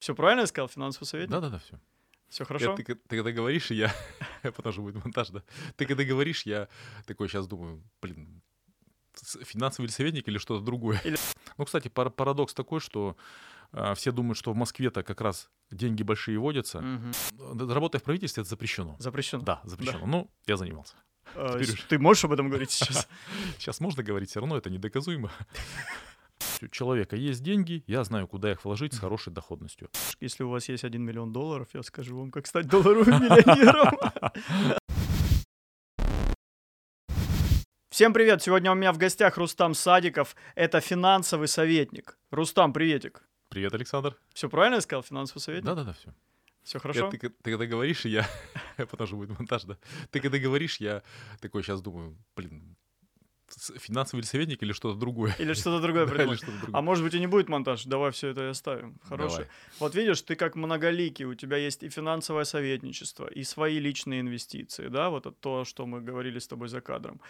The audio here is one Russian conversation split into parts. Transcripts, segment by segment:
Все правильно я сказал, финансовый советник? Да-да-да, все. Все хорошо? ты, ты когда говоришь, я... Потому что будет монтаж, да. Ты когда говоришь, я такой сейчас думаю, блин, финансовый советник или что-то другое. Или- Ну, кстати, пар- парадокс такой, что а, все думают, что в Москве-то как раз деньги большие водятся. Д- Работая в правительстве, это запрещено. Запрещено. Да, запрещено. Ну, я занимался. А, теперь. Ты можешь об этом говорить сейчас? Сейчас можно говорить, все равно это недоказуемо. У человека есть деньги, я знаю, куда их вложить с хорошей доходностью. Если у вас есть 1 миллион долларов, я скажу вам, как стать долларовым миллионером. Всем привет! Сегодня у меня в гостях Рустам Садиков. Это финансовый советник. Рустам, приветик. Привет, Александр. Все правильно я сказал, финансовый советник? Да-да-да, все. Все хорошо? Ты, ты когда говоришь, я... Потому что будет монтаж, да. Ты когда говоришь, я такой сейчас думаю, блин, финансовый советник или что-то другое? Или что-то другое Да, А может быть и не будет монтаж? Давай все это и оставим. Давай. Вот видишь, ты как многоликий, у тебя есть и финансовое советничество, и свои личные инвестиции, да, вот это то, что мы говорили с тобой за кадром.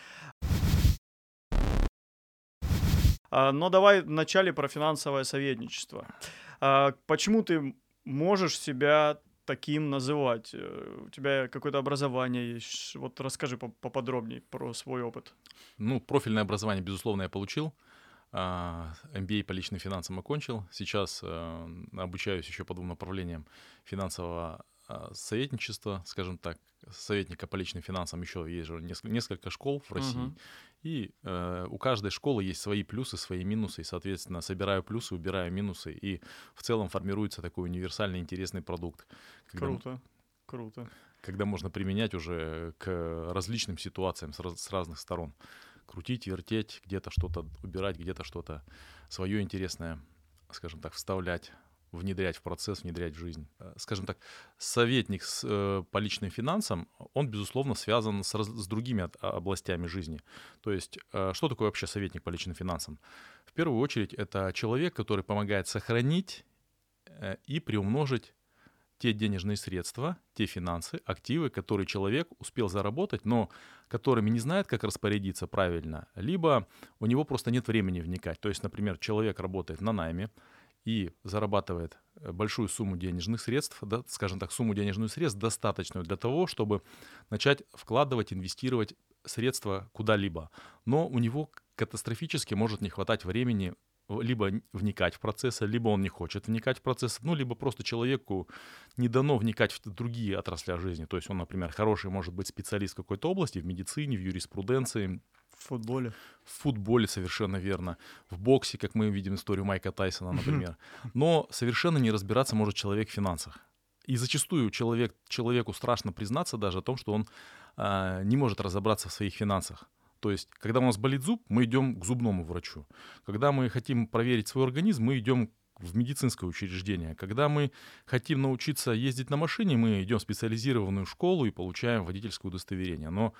А, Но давай вначале про финансовое советничество. А, Почему ты можешь себя таким называть? Э, У тебя какое-то образование есть? Вот расскажи по- поподробнее про свой опыт. Ну, профильное образование, безусловно, я получил. А, MBA по личным финансам окончил. Сейчас э, обучаюсь еще по двум направлениям финансового а, советничества, скажем так, советника по личным финансам. Еще есть же несколько, несколько школ в России. Мгм. И э, у каждой школы есть свои плюсы, свои минусы. И, соответственно, собираю плюсы, убираю минусы. И в целом формируется такой универсальный интересный продукт. когда Круто, круто. когда можно применять уже к различным ситуациям с, раз- с разных сторон. Крутить, вертеть, где-то что-то убирать, где-то что-то свое интересное, скажем так, вставлять, внедрять в процесс, внедрять в жизнь. Э, Скажем так, советник с, э, по личным финансам, он, безусловно, связан с, раз- с другими а, областями жизни. То есть, э, что такое вообще советник по личным финансам? В первую очередь, это человек, который помогает сохранить э, и приумножить те денежные средства, те финансы, активы, которые человек успел заработать, но которыми не знает, как распорядиться правильно, либо у него просто нет времени вникать. То есть, например, человек работает на найме и зарабатывает э, большую сумму денежных средств, да, скажем так, сумму денежных средств достаточную для того, чтобы начать вкладывать, инвестировать средства куда-либо. Но у него катастрофически может не хватать времени либо вникать в процессы, либо он не хочет вникать в процессы, ну, либо просто человеку не дано вникать в другие отрасли жизни. То есть он, например, хороший может быть специалист в какой-то области, в медицине, в юриспруденции, В футболе. в футболе совершенно верно, в боксе, как мы видим историю Майка Тайсона, например. Но совершенно не разбираться может человек в финансах. И зачастую человек, человеку страшно признаться даже о том, что он а, не может разобраться в своих финансах. То есть, когда у нас болит зуб, мы идем к зубному врачу. Когда мы хотим проверить свой организм, мы идем в медицинское учреждение. Когда мы хотим научиться ездить на машине, мы идем в специализированную школу и получаем водительское удостоверение. Но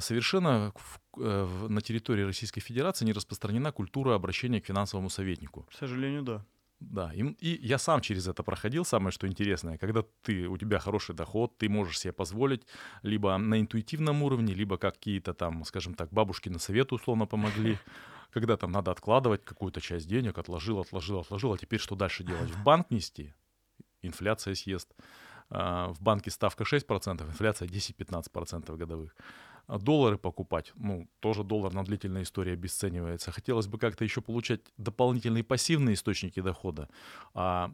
совершенно в- э, в- на территории Российской Федерации не распространена культура обращения к финансовому советнику. К сожалению, да. Да, и, и я сам через это проходил. Самое что интересное, когда ты у тебя хороший доход, ты можешь себе позволить либо на интуитивном уровне, либо какие-то там, скажем так, бабушки на совет условно помогли. Когда там надо откладывать какую-то часть денег, отложил, отложил, отложил, а теперь что дальше делать? В банк нести? Инфляция съест. А, В банке ставка 6%, инфляция 10-15% годовых. А Доллары покупать, ну, тоже доллар на длительная история обесценивается. Хотелось бы как-то еще получать дополнительные пассивные источники дохода, а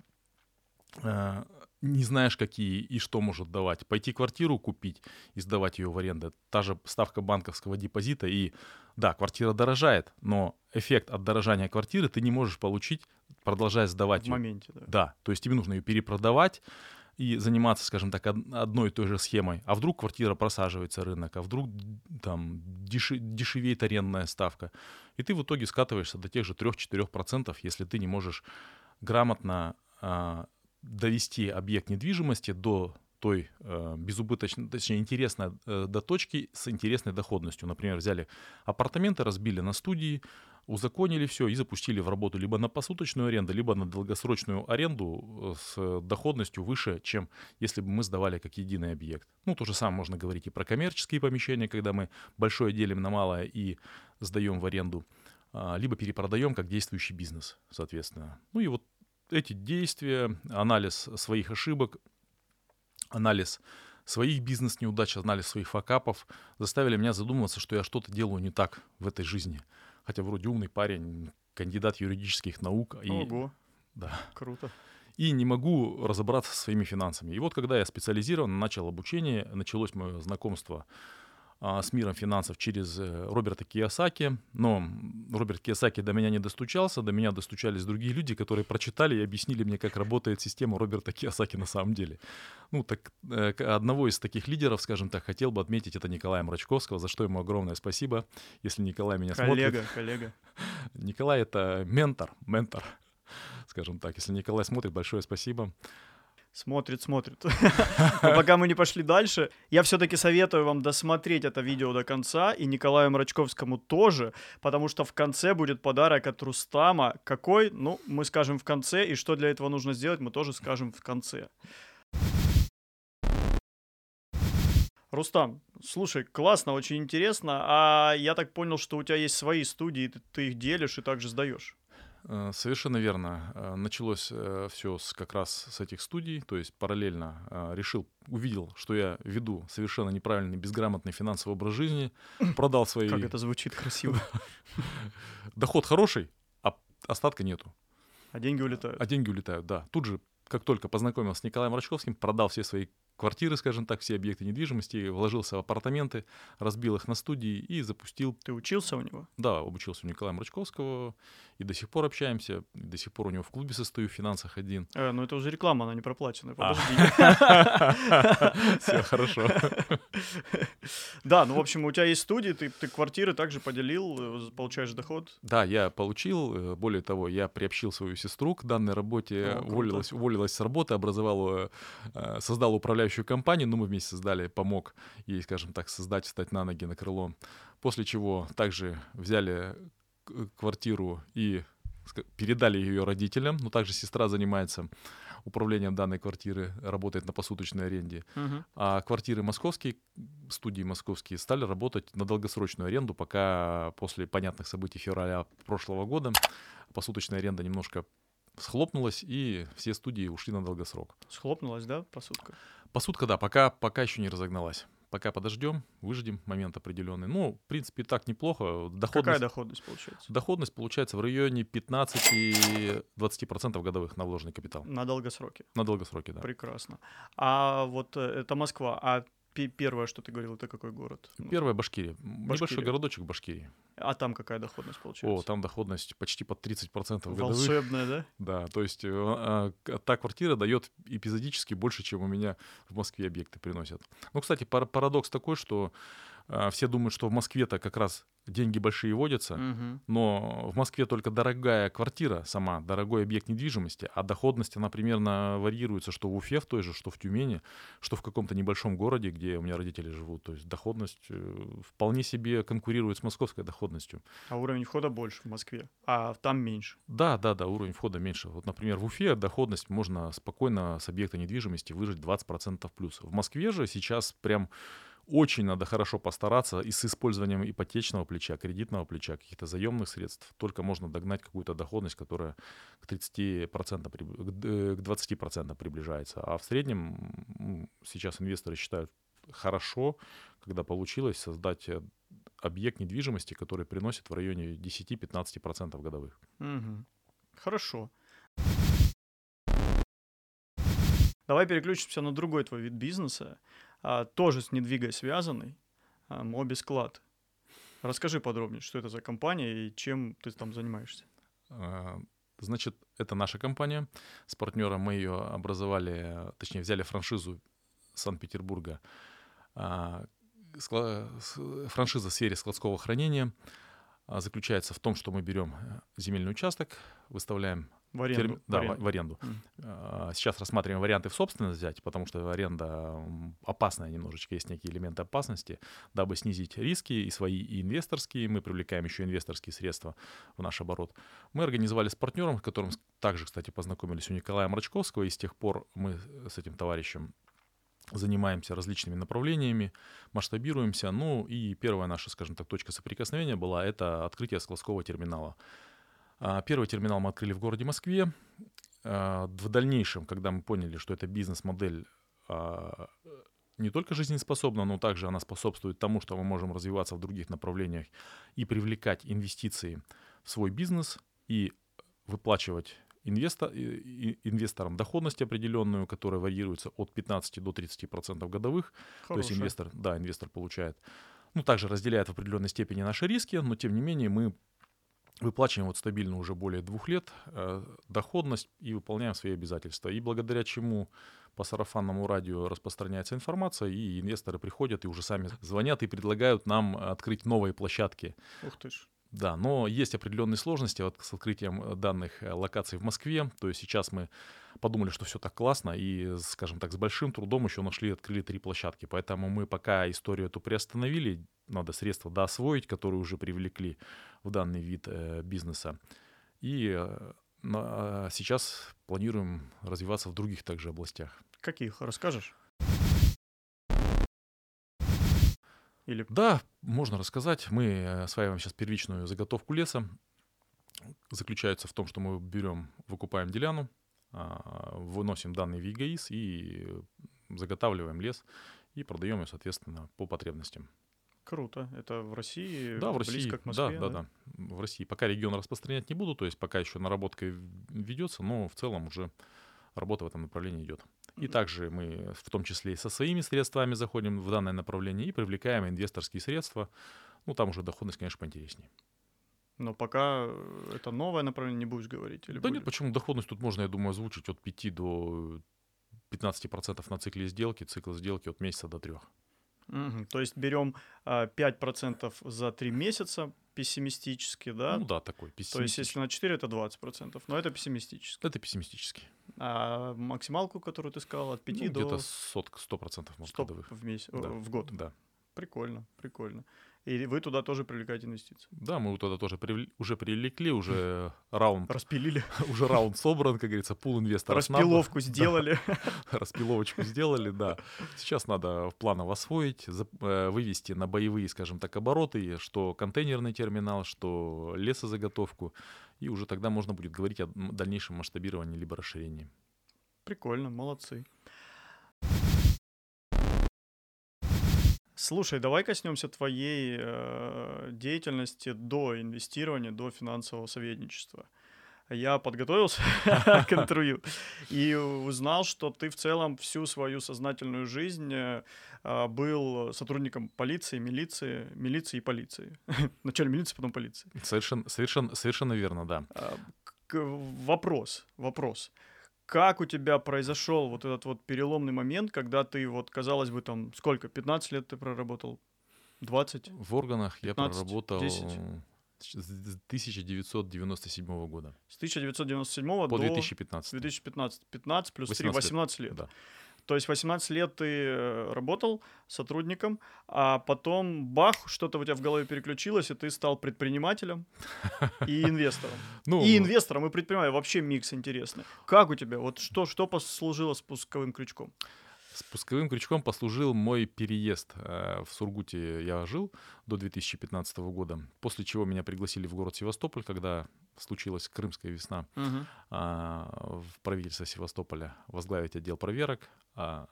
э, не знаешь, какие и что может давать. Пойти квартиру купить и сдавать ее в аренду. Та же ставка банковского депозита. И да, квартира дорожает, но эффект от дорожания квартиры ты не можешь получить, продолжая сдавать В ее. моменте, да. Да, то есть тебе нужно ее перепродавать и заниматься, скажем так, од- одной и той же схемой. А вдруг квартира просаживается рынок, а вдруг там деши- дешевеет арендная ставка. И ты в итоге скатываешься до тех же 3-4%, если ты не можешь грамотно а, довести объект недвижимости до той э, безубыточной, точнее, интересной э, до точки с интересной доходностью. Например, взяли апартаменты, разбили на студии, узаконили все и запустили в работу либо на посуточную аренду, либо на долгосрочную аренду э, с доходностью выше, чем если бы мы сдавали как единый объект. Ну, то же самое можно говорить и про коммерческие помещения, когда мы большое делим на малое и сдаем в аренду, а, либо перепродаем как действующий бизнес, соответственно. Ну и вот эти действия, анализ своих ошибок, анализ своих бизнес-неудач, анализ своих факапов заставили меня задумываться, что я что-то делаю не так в этой жизни. Хотя вроде умный парень, кандидат юридических наук. И, Ого, да, круто. и не могу разобраться со своими финансами. И вот когда я специализированно начал обучение, началось мое знакомство а, с миром финансов через э, Роберта Кiyosaki. Но Роберт Кiyosaki до меня не достучался, до меня достучались другие люди, которые прочитали и объяснили мне, как работает система Роберта Кiyosaki на самом деле. Ну, так э, одного из таких лидеров, скажем так, хотел бы отметить, это Николая Мрачковского, за что ему огромное спасибо, если Николай меня смотрит. Коллега, коллега. Николай — это ментор, ментор, скажем так. Если Николай смотрит, большое спасибо. Смотрит, смотрит. Пока мы не пошли дальше, я все-таки советую вам досмотреть это видео до конца, и Николаю Мрачковскому тоже, потому что в конце будет подарок от Рустама. Какой? Ну, мы скажем в конце, и что для этого нужно сделать, мы тоже скажем в конце. Рустам, слушай, классно, очень интересно. А я так понял, что у тебя есть свои студии, ты, ты их делишь и также сдаешь. Э, Совершенно верно. Э, Началось все с, как раз с этих студий, то есть параллельно э, решил, увидел, что я веду совершенно неправильный, безграмотный финансовый образ жизни, продал свои... Как это звучит красиво. Доход хороший, а остатка нету, А деньги улетают. а деньги улетают, да. Тут же, как только познакомился с Николаем Рачковским, продал все свои квартиры, скажем так, все объекты недвижимости, вложился в апартаменты, разбил их на студии и запустил Ты учился у него? Да, обучился у Николая Мрачковского, и до сих пор общаемся, и до сих пор у него в клубе состою в финансах один. Э, ну это уже реклама, она не проплаченная. А. Подожди. Все хорошо. Да, ну в общем, у тебя есть студии, ты, квартиры также поделил, э, получаешь доход. Да, я получил, э, более того, я приобщил свою сестру к данной работе, уволилась, с работы, образовал, э, создал управляющую компанию, ну, мы вместе создали, помог ей, скажем так, создать, встать на ноги, на крыло. После чего также взяли квартиру и передали ее родителям, но также сестра занимается управлением данной квартиры, работает на посуточной аренде. Мгм. А квартиры московские, студии московские, стали работать на долгосрочную аренду, пока после понятных событий февраля прошлого года посуточная аренда немножко схлопнулась, и все студии ушли на долгосрок. Схлопнулась, да, посудка? Посудка, да, пока, пока еще не разогналась. Пока подождем, выждем момент определенный. Ну, в принципе, так неплохо. Доходность, Какая доходность получается? доходность получается в районе 15-20% годовых на вложенный капитал. На долгосроке. На долгосроке, да. Прекрасно. А вот э, это Москва. А первое, что ты говорил, это какой город? Ну, Первая Башкирия. Небольшой Башкирия. городочек Башкирии. А там какая доходность О, получается? там доходность почти под 30% годовых. Волшебная, да? Да, то есть э, а, та квартира дает эпизодически больше, чем у меня в Москве объекты приносят. Ну, кстати, пар- парадокс такой, что все думают, что в Москве-то как раз деньги большие водятся, Мгм. но в Москве только дорогая квартира сама, дорогой объект недвижимости, а доходность, она примерно варьируется, что в Уфе в той же, что в Тюмени, что в каком-то небольшом городе, где у меня родители живут. То есть доходность э, вполне себе конкурирует с московской доходностью. А уровень входа больше в Москве, а там меньше. Да, да, да, уровень входа меньше. Вот, например, в Уфе доходность можно спокойно с объекта недвижимости выжить 20% плюс. В Москве же сейчас прям очень надо хорошо постараться и с использованием ипотечного плеча, кредитного плеча, каких-то заемных средств. Только можно догнать какую-то доходность, которая к 30%, приб- к д- к 20% приближается. А в среднем сейчас инвесторы считают хорошо, когда получилось создать э, объект недвижимости, который приносит в районе 10-15% годовых. Мгм. Хорошо. Давай переключимся на другой твой вид бизнеса, тоже с недвигой связанный, а, Мобисклад. Расскажи подробнее, что это за компания и чем ты там занимаешься. А, Значит, это наша компания. С партнером мы ее образовали, точнее, взяли франшизу Санкт-Петербурга. А, Франшиза в сфере складского хранения а, заключается в том, что мы берем э, земельный участок, выставляем В аренду. терми- да, в аренду. в аренду. А, Сейчас рассматриваем варианты в собственность взять, потому что аренда опасная немножечко, есть некие элементы опасности. Дабы снизить риски и свои, и инвесторские, мы привлекаем еще инвесторские средства в наш оборот. Мы организовали с партнером, с которым также, кстати, познакомились у Николая Мрачковского, и с тех пор мы с этим товарищем занимаемся различными направлениями, масштабируемся. Ну и первая наша, скажем так, точка соприкосновения была это открытие складского терминала. А, Первый терминал мы открыли в городе Москве. э, в дальнейшем, когда мы поняли, что эта бизнес-модель а, не только жизнеспособна, но также она способствует тому, что мы можем развиваться в других направлениях и привлекать инвестиции в свой бизнес и выплачивать инвестор, инвесторам доходность определенную, которая варьируется от 15 до 30 процентов годовых. Хорошая. То есть инвестор, да, инвестор получает, ну, также разделяет в определенной степени наши риски, но тем не менее мы выплачиваем вот стабильно уже более двух лет э, доходность и выполняем свои обязательства. И благодаря чему по сарафанному радио распространяется информация, и инвесторы приходят и уже сами звонят и предлагают нам открыть новые площадки. Ух ты ж. Да, но есть определенные сложности вот с открытием данных э, локаций в Москве. То есть сейчас мы подумали, что все так классно, и, скажем так, с большим трудом еще нашли открыли три площадки. Поэтому мы пока историю эту приостановили, надо средства доосвоить, которые уже привлекли в данный вид э, бизнеса. И э, а сейчас планируем развиваться в других также областях. Каких? Расскажешь? Или... Да, можно рассказать. Мы осваиваем сейчас первичную заготовку леса. Заключается в том, что мы берем, выкупаем деляну, а, выносим данный в ЕГАИС и заготавливаем лес и продаем ее, соответственно, по потребностям. Круто. Это в России, да, в России, близко к Москве? Да, да, да, да. В России. Пока регион распространять не буду, то есть пока еще наработка ведется, но в целом уже работа в этом направлении идет. И также мы в том числе и со своими средствами заходим в данное направление и привлекаем инвесторские средства. Ну, там уже доходность, конечно, поинтереснее. Но пока э, это новое направление, не будешь говорить? Или да будет? нет, почему? Доходность тут можно, я думаю, озвучить от 5 до 15% на цикле сделки, цикл сделки от месяца до трех. Угу. То есть берем а, 5% за 3 месяца, пессимистически, да? Ну да, такой пессимистический. То есть если на 4, это 20%, но это пессимистически. Это пессимистический. А максималку, которую ты сказал, от 5 ну, до... Где-то 100%, может, 100 в, месяц, да. в год? Да. Прикольно, прикольно. И вы туда тоже привлекаете инвестиции? Да, мы туда тоже привл... уже привлекли, уже раунд... Распилили. Уже раунд собран, как говорится, пул инвесторов. Распиловку сделали. Распиловочку сделали, да. Сейчас надо в планово освоить, э, вывести на боевые, скажем так, обороты, что контейнерный терминал, что лесозаготовку. И уже тогда можно будет говорить о дальнейшем масштабировании либо расширении. Прикольно, молодцы. Слушай, давай коснемся твоей э, деятельности до инвестирования, до финансового советничества. Я подготовился к интервью и узнал, что ты в целом всю свою сознательную жизнь э, был сотрудником полиции, милиции, милиции и полиции. Вначале милиции, потом полиции. Совершенно, совершенно, совершенно верно, да. А, вопрос, вопрос как у тебя произошел вот этот вот переломный момент, когда ты вот, казалось бы, там, сколько, 15 лет ты проработал? 20? В органах 15, я проработал 10? с 1997 года. С 1997 по до 2015. 2015. 15 плюс 3, 18 лет. лет. Да. То есть 18 лет ты э, работал сотрудником, а потом бах, что-то у тебя в голове переключилось, и ты стал предпринимателем и инвестором. Ну, и инвестором, и предпринимателем. Вообще микс интересный. Как у тебя? Вот что, что послужило спусковым крючком? Спусковым крючком послужил мой переезд. Э, в Сургуте я жил до 2015 года, после чего меня пригласили в город Севастополь, когда случилась Крымская весна, угу. в правительство Севастополя возглавить отдел проверок, а,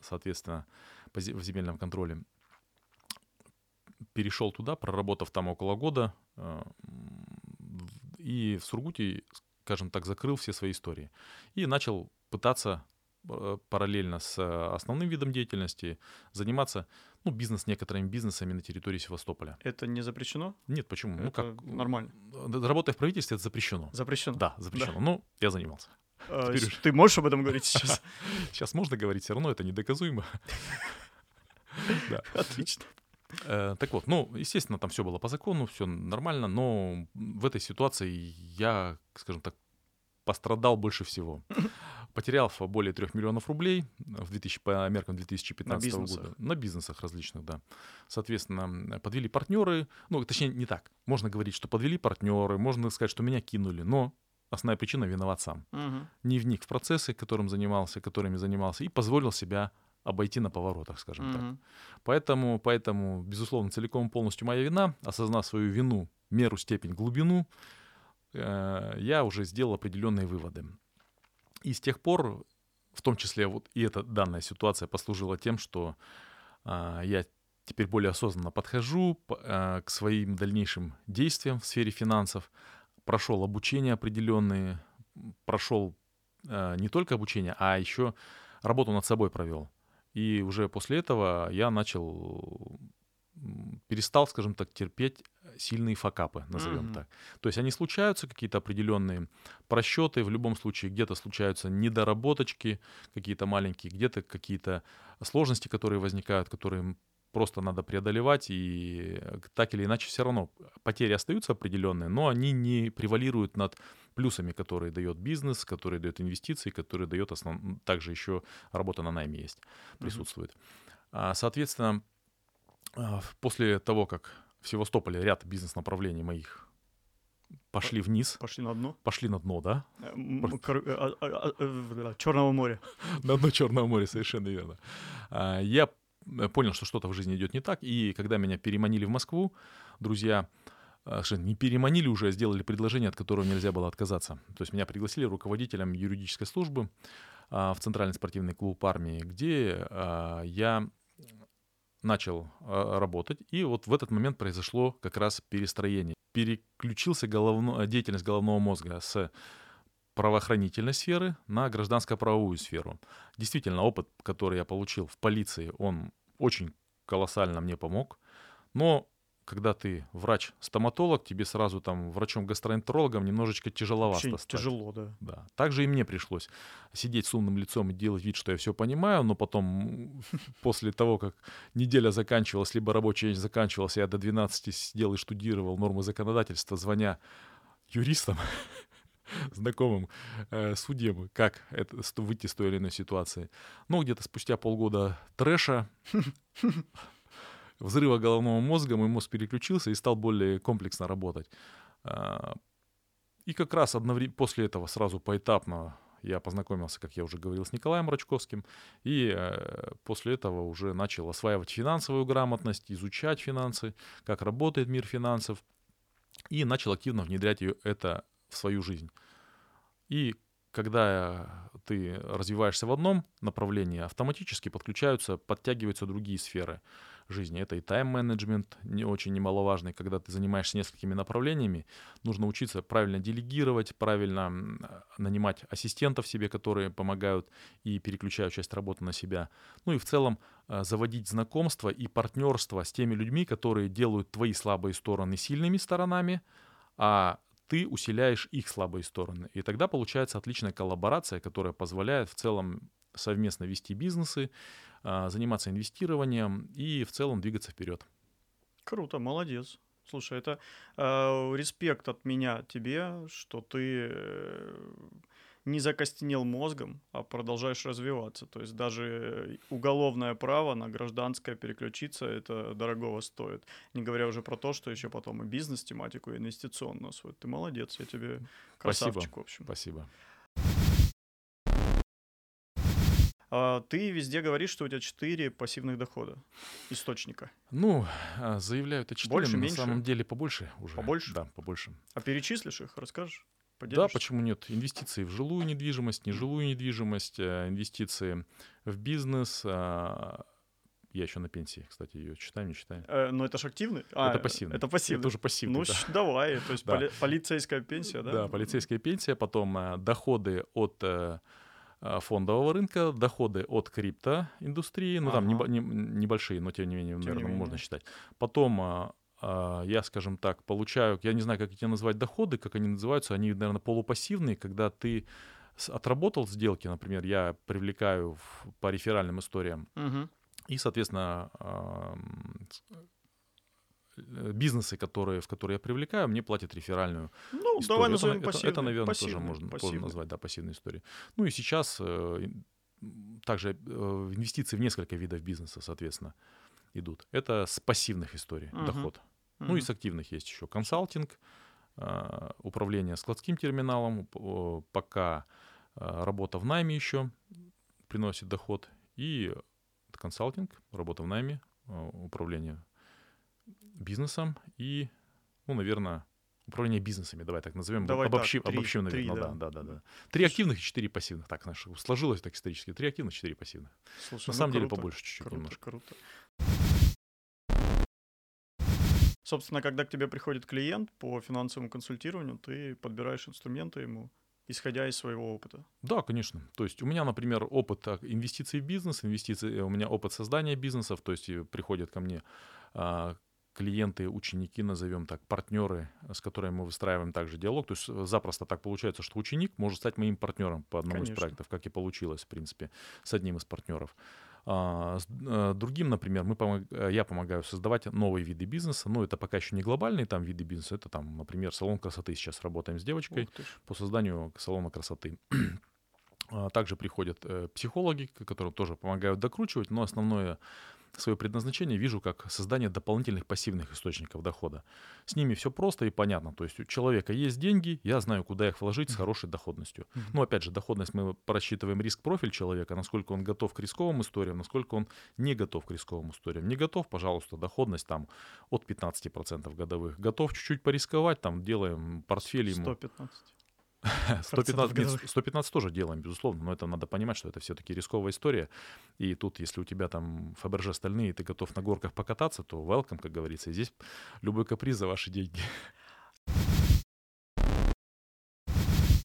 соответственно, в земельном контроле. Перешел туда, проработав там около года, э, и в Сургуте, скажем так, закрыл все свои истории. И начал пытаться параллельно с э, основным видом деятельности заниматься ну, бизнес некоторыми бизнесами на территории Севастополя. Это не запрещено? Нет, почему? Ну, это ну, как нормально. Работая в правительстве, это запрещено. Запрещено? Да, запрещено. Да. Ну, я занимался. А, Ты можешь об этом говорить сейчас? Сейчас можно говорить, все равно это недоказуемо. Отлично. Э, так вот, ну, естественно, там все было по закону, все нормально, но в этой ситуации я, скажем так, пострадал больше всего. Потерял более 3 миллионов рублей в 2000, по меркам 2015 на года. На бизнесах различных, да. Соответственно, подвели партнеры. Ну, точнее, не так. Можно говорить, что подвели партнеры, можно сказать, что меня кинули, но основная причина виноват сам. Угу. Не вник в процессы, которым занимался, которыми занимался, и позволил себя обойти на поворотах, скажем угу. так. Поэтому, поэтому, безусловно, целиком полностью моя вина, осознав свою вину, меру, степень, глубину, Э, я уже сделал определенные выводы. И с тех пор, в том числе вот и эта данная ситуация послужила тем, что а, я теперь более осознанно подхожу а, к своим дальнейшим действиям в сфере финансов, прошел обучение определенные, прошел а, не только обучение, а еще работу над собой провел. И уже после этого я начал перестал, скажем так, терпеть сильные факапы, назовем mm-hmm. так. То есть они случаются, какие-то определенные просчеты, в любом случае где-то случаются недоработочки какие-то маленькие, где-то какие-то сложности, которые возникают, которые просто надо преодолевать, и так или иначе все равно потери остаются определенные, но они не превалируют над плюсами, которые дает бизнес, которые дает инвестиции, которые дает основ... также еще работа на найме есть, присутствует. Mm-hmm. Соответственно, а, после того, как в Севастополе ряд бизнес-направлений моих пошли вниз. Пошли на дно? Пошли на дно, да? Э, а, а, Черного моря. На дно Черного моря, совершенно верно. Я понял, что что-то в жизни идет не так, и когда меня переманили в Москву, друзья, не переманили уже, а сделали предложение, от которого нельзя было отказаться. То есть меня пригласили руководителем юридической службы в Центральный спортивный клуб армии, где я начал э, работать, и вот в этот момент произошло как раз перестроение. Переключился головно, деятельность головного мозга с правоохранительной сферы на гражданско-правовую сферу. Действительно, опыт, который я получил в полиции, он очень колоссально мне помог. Но когда ты врач-стоматолог, тебе сразу там врачом-гастроэнтерологом немножечко тяжеловато Очень стать. Тяжело, да. Да. Также и мне пришлось сидеть с умным лицом и делать вид, что я все понимаю, но потом, после того, как неделя заканчивалась, либо рабочий день заканчивался, я до 12 сидел и штудировал нормы законодательства, звоня юристам, знакомым э, судьям, как это, выйти из той или иной ситуации. Ну, где-то спустя полгода трэша взрыва головного мозга мой мозг переключился и стал более комплексно работать. А, и как раз одновременно после этого сразу поэтапно я познакомился, как я уже говорил, с Николаем Рачковским, и э, после этого уже начал осваивать финансовую грамотность, изучать финансы, как работает мир финансов, и начал активно внедрять это в свою жизнь. И когда ты развиваешься в одном направлении, автоматически подключаются, подтягиваются другие сферы жизни. Это и тайм-менеджмент, не очень немаловажный, когда ты занимаешься несколькими направлениями. Нужно учиться правильно делегировать, правильно нанимать ассистентов себе, которые помогают и переключают часть работы на себя. Ну и в целом э, заводить знакомства и партнерство с теми людьми, которые делают твои слабые стороны сильными сторонами, а ты усиляешь их слабые стороны. И тогда получается отличная коллаборация, которая позволяет в целом совместно вести бизнесы, а, заниматься инвестированием и в целом двигаться вперед. Круто, молодец. Слушай, это э, респект от меня тебе, что ты э, не закостенел мозгом, а продолжаешь развиваться. То есть даже уголовное право на гражданское переключиться, это дорогого стоит. Не говоря уже про то, что еще потом и бизнес-тематику, и инвестиционную освоить. Ты молодец, я тебе красавчик, Спасибо. в общем. Спасибо. А, ты везде говоришь, что у тебя 4 пассивных дохода источника. Ну, а, заявляю это 4, больше, но меньше? на самом деле побольше уже. Побольше? Да, побольше. А перечислишь их, расскажешь? Да, почему нет? Инвестиции в жилую недвижимость, нежилую недвижимость, э, инвестиции в бизнес. А, я еще на пенсии, кстати, ее читаю, не читаю. Э, но это же активный? А, это пассивный. Это пассивный. Это уже пассивный, Ну, да. давай, то есть да. полицейская пенсия, да? Да, полицейская пенсия, потом э, доходы от а, фондового рынка, доходы от криптоиндустрии, ну ага. там не, не, небольшие, но тем не менее, тем наверное, не менее. можно считать. Потом а, я, скажем так, получаю, я не знаю, как эти назвать доходы, как они называются, они, наверное, полупассивные, когда ты отработал сделки, например, я привлекаю в, по реферальным историям, угу. и, соответственно, Э, бизнесы, которые, в которые я привлекаю, мне платят реферальную ну, историю. давай назовем это, пассивный, это, это, наверное, пассивный, тоже можно пассивный. назвать, да, пассивной историей. Ну и сейчас э, также э, инвестиции в несколько видов бизнеса, соответственно, идут. Это с пассивных историй uh-huh. доход. Uh-huh. Ну и с активных есть еще консалтинг, э, управление складским терминалом, пока э, работа в найме еще приносит доход, и консалтинг, работа в найме, э, управление бизнесом и, ну, наверное, Управление бизнесами, давай так назовем, Давай обобщим, так, три- обобщим, три, наверное, да. да, да, да, да. Три активных и четыре пассивных, так, знаешь, сложилось так исторически, три активных, четыре пассивных. Слушай, На ну самом деле круто, побольше чуть-чуть Круто, немножко. круто. Собственно, когда к тебе приходит клиент по финансовому консультированию, ты подбираешь инструменты ему, исходя из своего опыта. Да, конечно. То есть у меня, например, опыт инвестиций в бизнес, инвестиций, э, у меня опыт создания бизнесов, то есть приходят ко мне а, клиенты, ученики, назовем так, партнеры, с которыми мы выстраиваем также диалог. То есть э, запросто так получается, что ученик может стать моим партнером по одному Конечно. из проектов, как и получилось, в принципе, с одним из партнеров. А, с э, другим, например, мы помог- э, я помогаю создавать новые виды бизнеса. Но это пока еще не глобальные там виды бизнеса. Это там, например, салон красоты. Сейчас работаем с девочкой по созданию салона красоты. А, Также приходят э, психологи, которым тоже помогают докручивать, но основное свое предназначение вижу как создание дополнительных пассивных источников дохода. С ними все просто и понятно. То есть у человека есть деньги, я знаю, куда их вложить с хорошей доходностью. Но опять же, доходность мы просчитываем риск-профиль человека, насколько он готов к рисковым историям, насколько он не готов к рисковым историям. Не готов, пожалуйста, доходность там от 15% годовых. Готов чуть-чуть порисковать, там делаем портфель ему. 115. 115, нет, годовых. 115 тоже делаем, безусловно, но это надо понимать, что это все-таки рисковая история. И тут, если у тебя там Фаберже стальные, и ты готов на горках покататься, то welcome, как говорится. И здесь любой каприз за ваши деньги.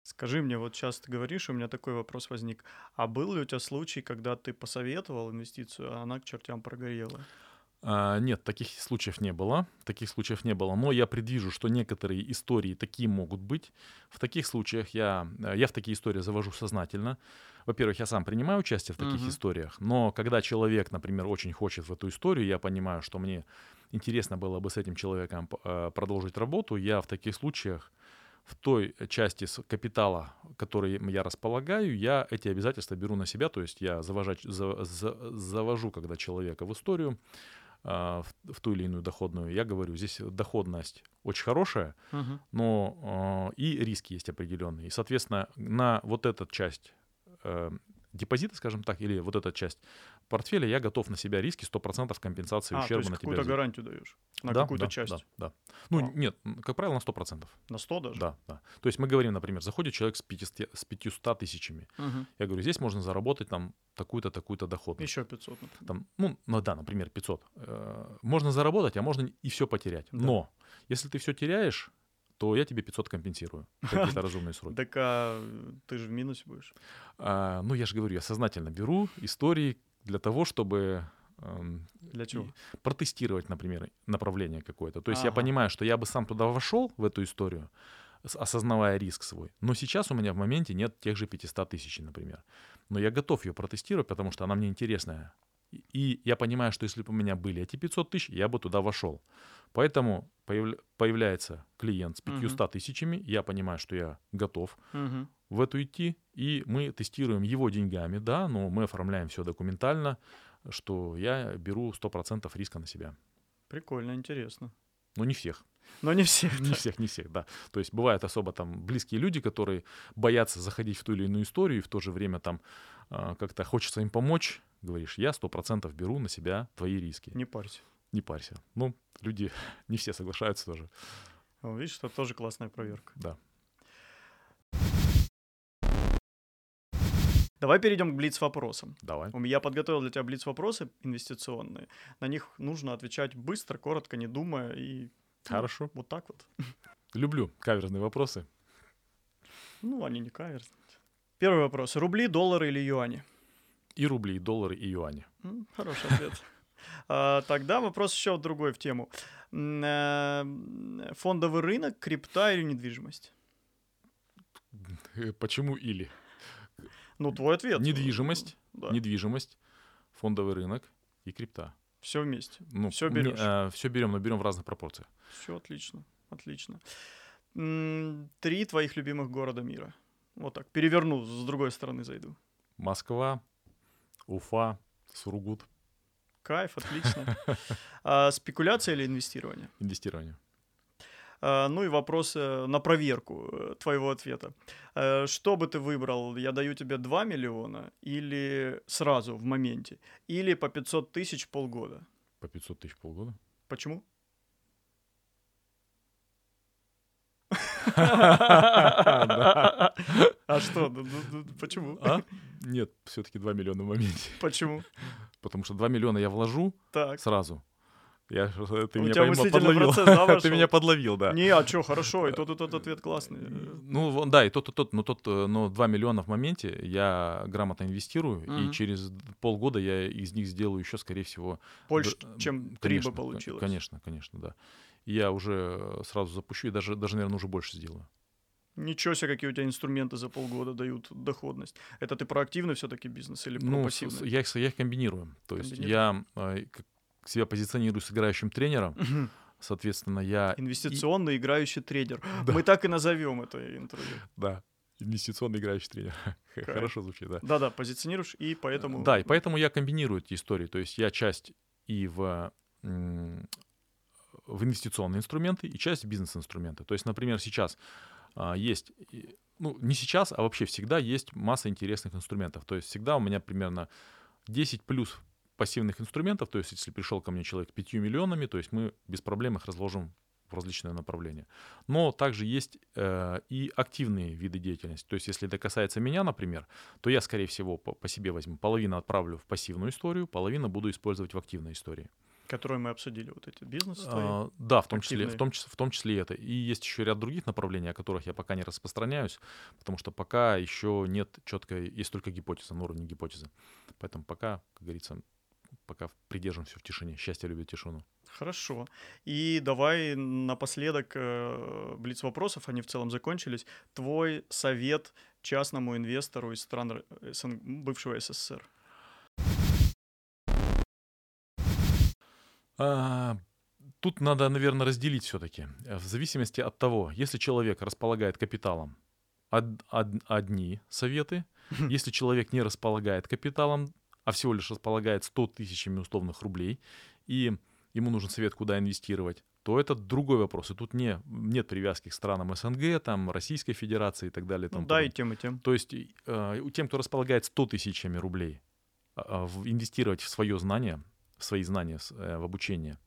Скажи мне, вот сейчас ты говоришь, у меня такой вопрос возник. А был ли у тебя случай, когда ты посоветовал инвестицию, а она к чертям прогорела? А, нет, таких случаев не было. Таких случаев не было. Но я предвижу, что некоторые истории такие могут быть. В таких случаях я, э, я в такие истории завожу сознательно. Во-первых, я сам принимаю участие в таких Мгм. историях, но когда человек, например, очень хочет в эту историю, я понимаю, что мне интересно было бы с этим человеком э, продолжить работу, я в таких случаях в той части капитала, который я располагаю, я эти обязательства беру на себя, то есть я завожать, за- за- завожу, когда человека в историю, в, в ту или иную доходную, я говорю, здесь доходность очень хорошая, Мгм. но а, и риски есть определенные. И, соответственно, на вот эту часть э, депозита, скажем так, или вот эта часть портфеля, я готов на себя риски 100% компенсации А, то ущерба есть на тебя. какую-то гарантию даешь на Да, какую-то да, часть? Да, да. Ну, А. нет, как правило, на 100%. На 100 даже? Да, да. То есть мы говорим, например, заходит человек с 500, с 500 тысячами. Мгм. Я говорю, здесь можно заработать там такую-то, такую-то доходность. Еще 500, например. Там, ну, ну да, например, 500. Э, Можно заработать, а можно и все потерять. Да. Но если ты все теряешь, то я тебе 500 компенсирую. Какие-то разумные сроки. Так а ты же в минусе будешь. А, Ну, я же говорю, я сознательно беру истории для того, чтобы эм, Для чего? протестировать, например, направление какое-то. То есть я Ага. понимаю, что я бы сам туда вошел, в эту историю, осознавая риск свой. Но сейчас у меня в моменте нет тех же 500 тысяч, например. Но я готов ее протестировать, потому что она мне интересная. И- я понимаю, что если бы у меня были эти 500 тысяч, я бы туда вошел. Поэтому появля- появляется клиент с 500 тысячами, я понимаю, что я готов Мгм. в эту идти, и мы тестируем его деньгами, да, но мы оформляем все документально, что я беру 100% риска на себя. Прикольно, интересно. Но не всех. Но не все. Не всех, не всех, да. То есть бывают особо там близкие люди, которые боятся заходить в ту или иную историю, и в то же время там а, как-то хочется им помочь. Говоришь, я 100% беру на себя твои риски. Не парься. Не парься. Ну, люди не все соглашаются тоже. Видишь, это тоже классная проверка. Да. Давай перейдем к блиц-вопросам. Давай. Я подготовил для тебя блиц-вопросы инвестиционные. На них нужно отвечать быстро, коротко, не думая. И ну, Хорошо. вот так вот. Люблю каверзные вопросы. Ну, они не каверзные. Первый вопрос. Рубли, доллары или юани? И рубли, и доллары, и юани. Хороший ответ. А, Тогда вопрос еще другой в тему. Э, Фондовый рынок, крипта или недвижимость? Э, Почему или? Ну, твой ответ. Недвижимость, Да. недвижимость, фондовый рынок и крипта. Все вместе. Ну, Всё берёшь. все берем, но берем в разных пропорциях. Все отлично. Отлично. Три твоих любимых города мира. Вот так. Переверну, с другой стороны зайду. Москва, Уфа, Сургут, Кайф, отлично. А, спекуляция или инвестирование? инвестирование. А, ну и вопрос э, на проверку э, твоего ответа. Э, Что бы ты выбрал? Я даю тебе 2 миллиона или сразу в моменте? Или по 500 тысяч полгода? По 500 тысяч полгода. Почему? А что? Ну, ну, ну, Почему? Нет, все-таки 2 миллиона в моменте. Почему? Потому что 2 миллиона я вложу Так. сразу. Я, э, ты У меня тебя пойма- мыслительный подловил. процесс, да, ты меня подловил, да. Не, а что, хорошо, и тот, и тот ответ классный. Ну, да, и тот, и тот, но тот, э, но 2 миллиона в моменте я грамотно инвестирую, Мгм. и через полгода я из них сделаю еще, скорее всего, Больше, д- чем три конечно, бы получилось. Конечно, конечно, да. Я уже э, сразу запущу, и даже, даже, наверное, уже больше сделаю. Ничего себе, какие у тебя инструменты за полгода дают доходность. Это ты про активный все-таки бизнес или про Ну, пассивный? я, их, я их комбинирую. То есть я э, себя позиционирую с играющим тренером, соответственно, я... Инвестиционный играющий трейдер. Да. Мы так и назовем это интервью. Да, инвестиционный играющий тренер. Кайф. Хорошо звучит, да. Да-да, позиционируешь, и поэтому... Да, и поэтому я комбинирую эти истории. То есть я часть и в, в инвестиционные инструменты, и часть в бизнес-инструменты. То есть, например, сейчас есть, и- ну, не сейчас, а вообще всегда есть масса интересных инструментов. То есть всегда у меня примерно 10 плюс пассивных инструментов. То есть если пришел ко мне человек 5 миллионами, то есть мы без проблем их разложим в различные направления. Но также есть э, и активные виды деятельности. То есть если это касается меня, например, то я, скорее всего, по, по себе возьму. Половину отправлю в пассивную историю, половину буду использовать в активной истории. Которые мы обсудили, вот эти бизнесы твои. А, да, в том, числе, в, том числе, в том числе это. И есть еще ряд других направлений, о которых я пока не распространяюсь, потому что пока еще нет четкой, есть только гипотеза, на уровне гипотезы. Поэтому пока, как говорится, пока придерживаемся в тишине. Счастье любит тишину. Хорошо. И давай напоследок э, блиц вопросов, они в целом закончились. Твой совет частному инвестору из стран Р- СНГ бывшего СССР. А, Тут надо, наверное, разделить все-таки. В зависимости от того, если человек располагает капиталом, од- од- одни советы. Если человек не располагает капиталом, а всего лишь располагает 100 тысячами условных рублей, и ему нужен совет, куда инвестировать, то это другой вопрос. И тут не, нет привязки к странам СНГ, там, Российской Федерации и так далее. и Ну, да, и тем, и тем. То есть э, тем, кто располагает 100 тысячами рублей, а, в- инвестировать в свое знание, в свои знания, э, в обучение.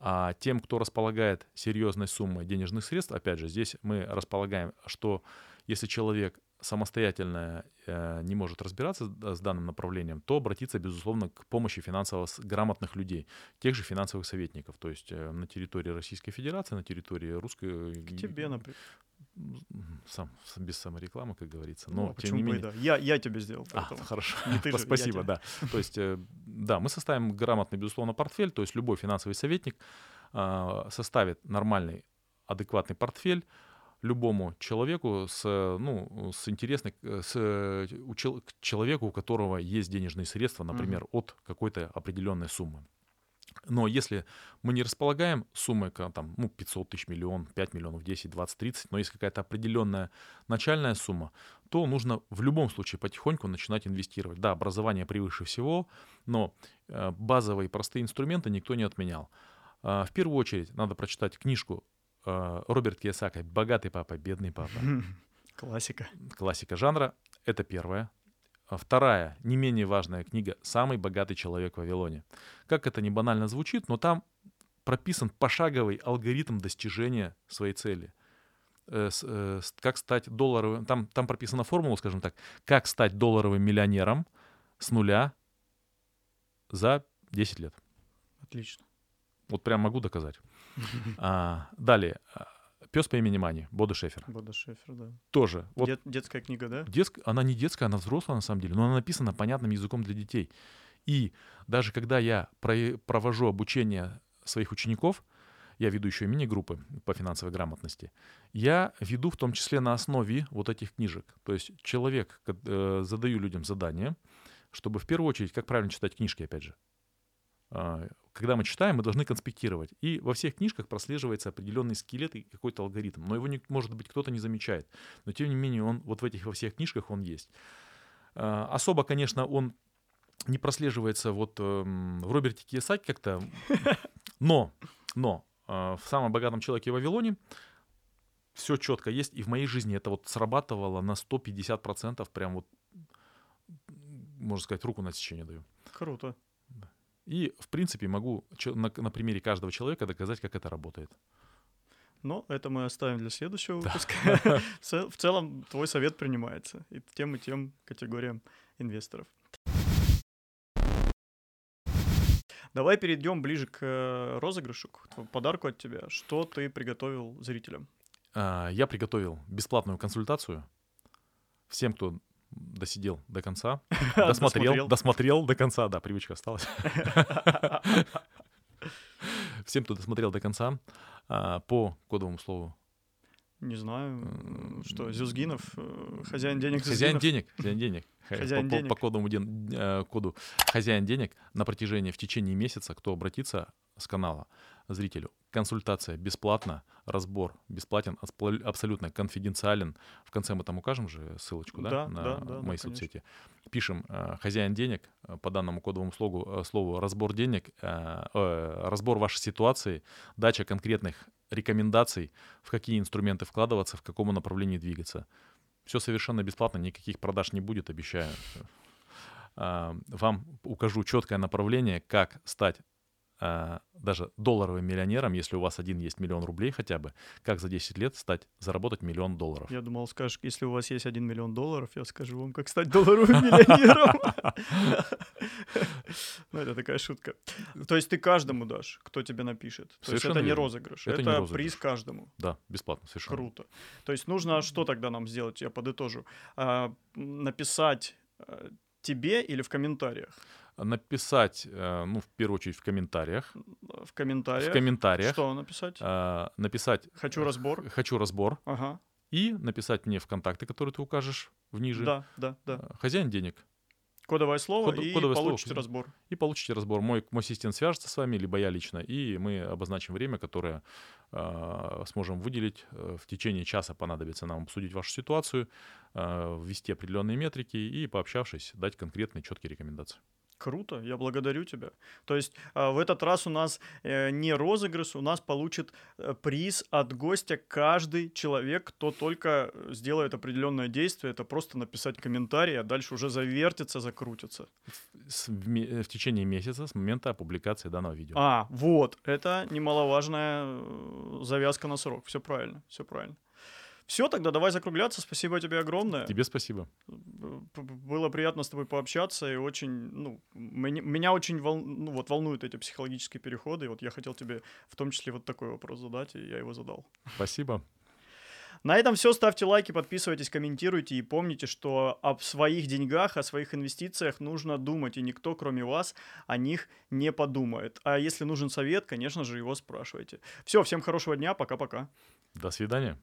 А тем, кто располагает серьезной суммой денежных средств, опять же, здесь мы располагаем, что если человек самостоятельно э, не может разбираться с данным направлением, то обратиться, безусловно, к помощи финансово грамотных людей, тех же финансовых советников, то есть э, на территории Российской Федерации, на территории Русской... К тебе, например. Сам, без саморекламы, как говорится. Ну, Но, тем не менее... да. Я, я тебе сделал. А, хорошо. Не ты же, Спасибо, да. То есть, да, мы составим грамотный, безусловно, портфель, то есть любой финансовый советник а, составит нормальный, адекватный портфель любому человеку с, ну, с интересной, э, с, у к человеку, у которого есть денежные средства, например, от какой-то определенной суммы. Но если мы не располагаем суммой, ка- там, ну, 500 тысяч, миллион, 5 миллионов, 10, 20, 30, но есть какая-то определенная начальная сумма, то нужно в любом случае потихоньку начинать инвестировать. Да, образование превыше всего, но э, базовые простые инструменты никто не отменял. А, в первую очередь надо прочитать книжку э, Роберт Кiyosaki «Богатый папа, бедный папа». Классика. Классика жанра. Это первая. А Вторая, не менее важная книга «Самый богатый человек в Вавилоне». Как это не банально звучит, но там прописан пошаговый алгоритм достижения своей цели. Э, э, Как стать долларовым... Там, там прописана формула, скажем так, как стать долларовым миллионером с нуля за 10 лет. Отлично. Вот прям могу доказать. А, далее. Пес по имени Мани, Бода Шефер. Бода Шефер, да. Тоже. Вот Дет- детская книга, да? Детск- она не детская, она взрослая на самом деле, но она написана понятным языком для детей. И даже когда я про- провожу обучение своих учеников, я веду еще мини-группы по финансовой грамотности, я веду в том числе на основе вот этих книжек. То есть человек, э, задаю людям задание, чтобы в первую очередь, как правильно читать книжки, опять же. А, Когда мы читаем, мы должны конспектировать. И во всех книжках прослеживается определенный скелет и какой-то алгоритм. Но его, не, может быть, кто-то не замечает. Но тем не менее, он вот в этих во всех книжках он есть. А, Особо, конечно, он не прослеживается вот эм, в Роберте Кiyosaki как-то. Но, но в самом богатом человеке в Вавилоне все четко есть. И в моей жизни это вот срабатывало на 150%. Прям вот, можно сказать, руку на отсечение даю. Круто. И, в принципе, могу на, на примере каждого человека доказать, как это работает. Но это мы оставим для следующего выпуска. В целом, твой совет принимается и тем, и тем категориям инвесторов. Давай перейдем ближе к э, розыгрышу, к подарку от тебя. Что ты приготовил зрителям? А, я приготовил бесплатную консультацию всем, кто досидел до конца, досмотрел, досмотрел до конца, да, привычка осталась. Всем, кто досмотрел до конца, а, по кодовому слову не знаю, что, Зюзгинов, э, хозяин денег Хозяин денег, хозяин денег. Хозяин по, денег. По, кодовому ден, э, коду хозяин денег на протяжении, в течение месяца, кто обратится с канала зрителю, консультация бесплатна, разбор бесплатен, абсолютно конфиденциален. В конце мы там укажем же ссылочку, да, да на да, да, мои да, соцсети. Пишем э, хозяин денег по данному кодовому слову, слову разбор денег, разбор вашей ситуации, дача конкретных рекомендаций, в какие инструменты вкладываться, в какому направлении двигаться. Все совершенно бесплатно, никаких продаж не будет, обещаю. А, вам укажу четкое направление, как стать даже долларовым миллионером, если у вас один есть миллион рублей хотя бы, как за 10 лет стать, заработать миллион долларов. Я думал, скажешь, если у вас есть один миллион долларов, я скажу вам, как стать долларовым миллионером. Ну, это такая шутка. То есть ты каждому дашь, кто тебе напишет. То есть это не розыгрыш, это приз каждому. Да, бесплатно, совершенно. Круто. То есть нужно что тогда нам сделать? Я подытожу. А, написать э, тебе или в комментариях? Написать, э, ну, в первую очередь, в комментариях. В комментариях. В комментариях. Что написать? Э, написать... Хочу разбор. Хочу разбор. Ага. И написать мне в контакты, которые ты укажешь в ниже. Да, да, да. Э, хозяин денег. Кодовое слово Код, и кодовое получите слово. разбор. И получите разбор. Мой, мой ассистент свяжется с вами, либо я лично, и мы обозначим время, которое э, сможем выделить. В течение часа понадобится нам обсудить вашу ситуацию, э, ввести определенные метрики и, пообщавшись, дать конкретные четкие рекомендации. Круто, я благодарю тебя. То есть э, в этот раз у нас э, не розыгрыш, у нас получит э, приз от гостя каждый человек, кто только сделает определенное действие. Это просто написать комментарий, а дальше уже завертится, закрутится. В, в, в течение месяца с момента публикации данного видео. А, вот, это немаловажная завязка на срок. Все правильно, все правильно. Все, тогда давай закругляться. Спасибо тебе огромное. Тебе спасибо. Было приятно с тобой пообщаться, и очень, ну, меня, меня очень вол, ну, вот, волнуют эти психологические переходы, и вот я хотел тебе в том числе вот такой вопрос задать, и я его задал. Спасибо. На этом все. Ставьте лайки, подписывайтесь, комментируйте и помните, что об своих деньгах, о своих инвестициях нужно думать, и никто, кроме вас, о них не подумает. А если нужен совет, конечно же, его спрашивайте. Все, всем хорошего дня, пока-пока. До свидания.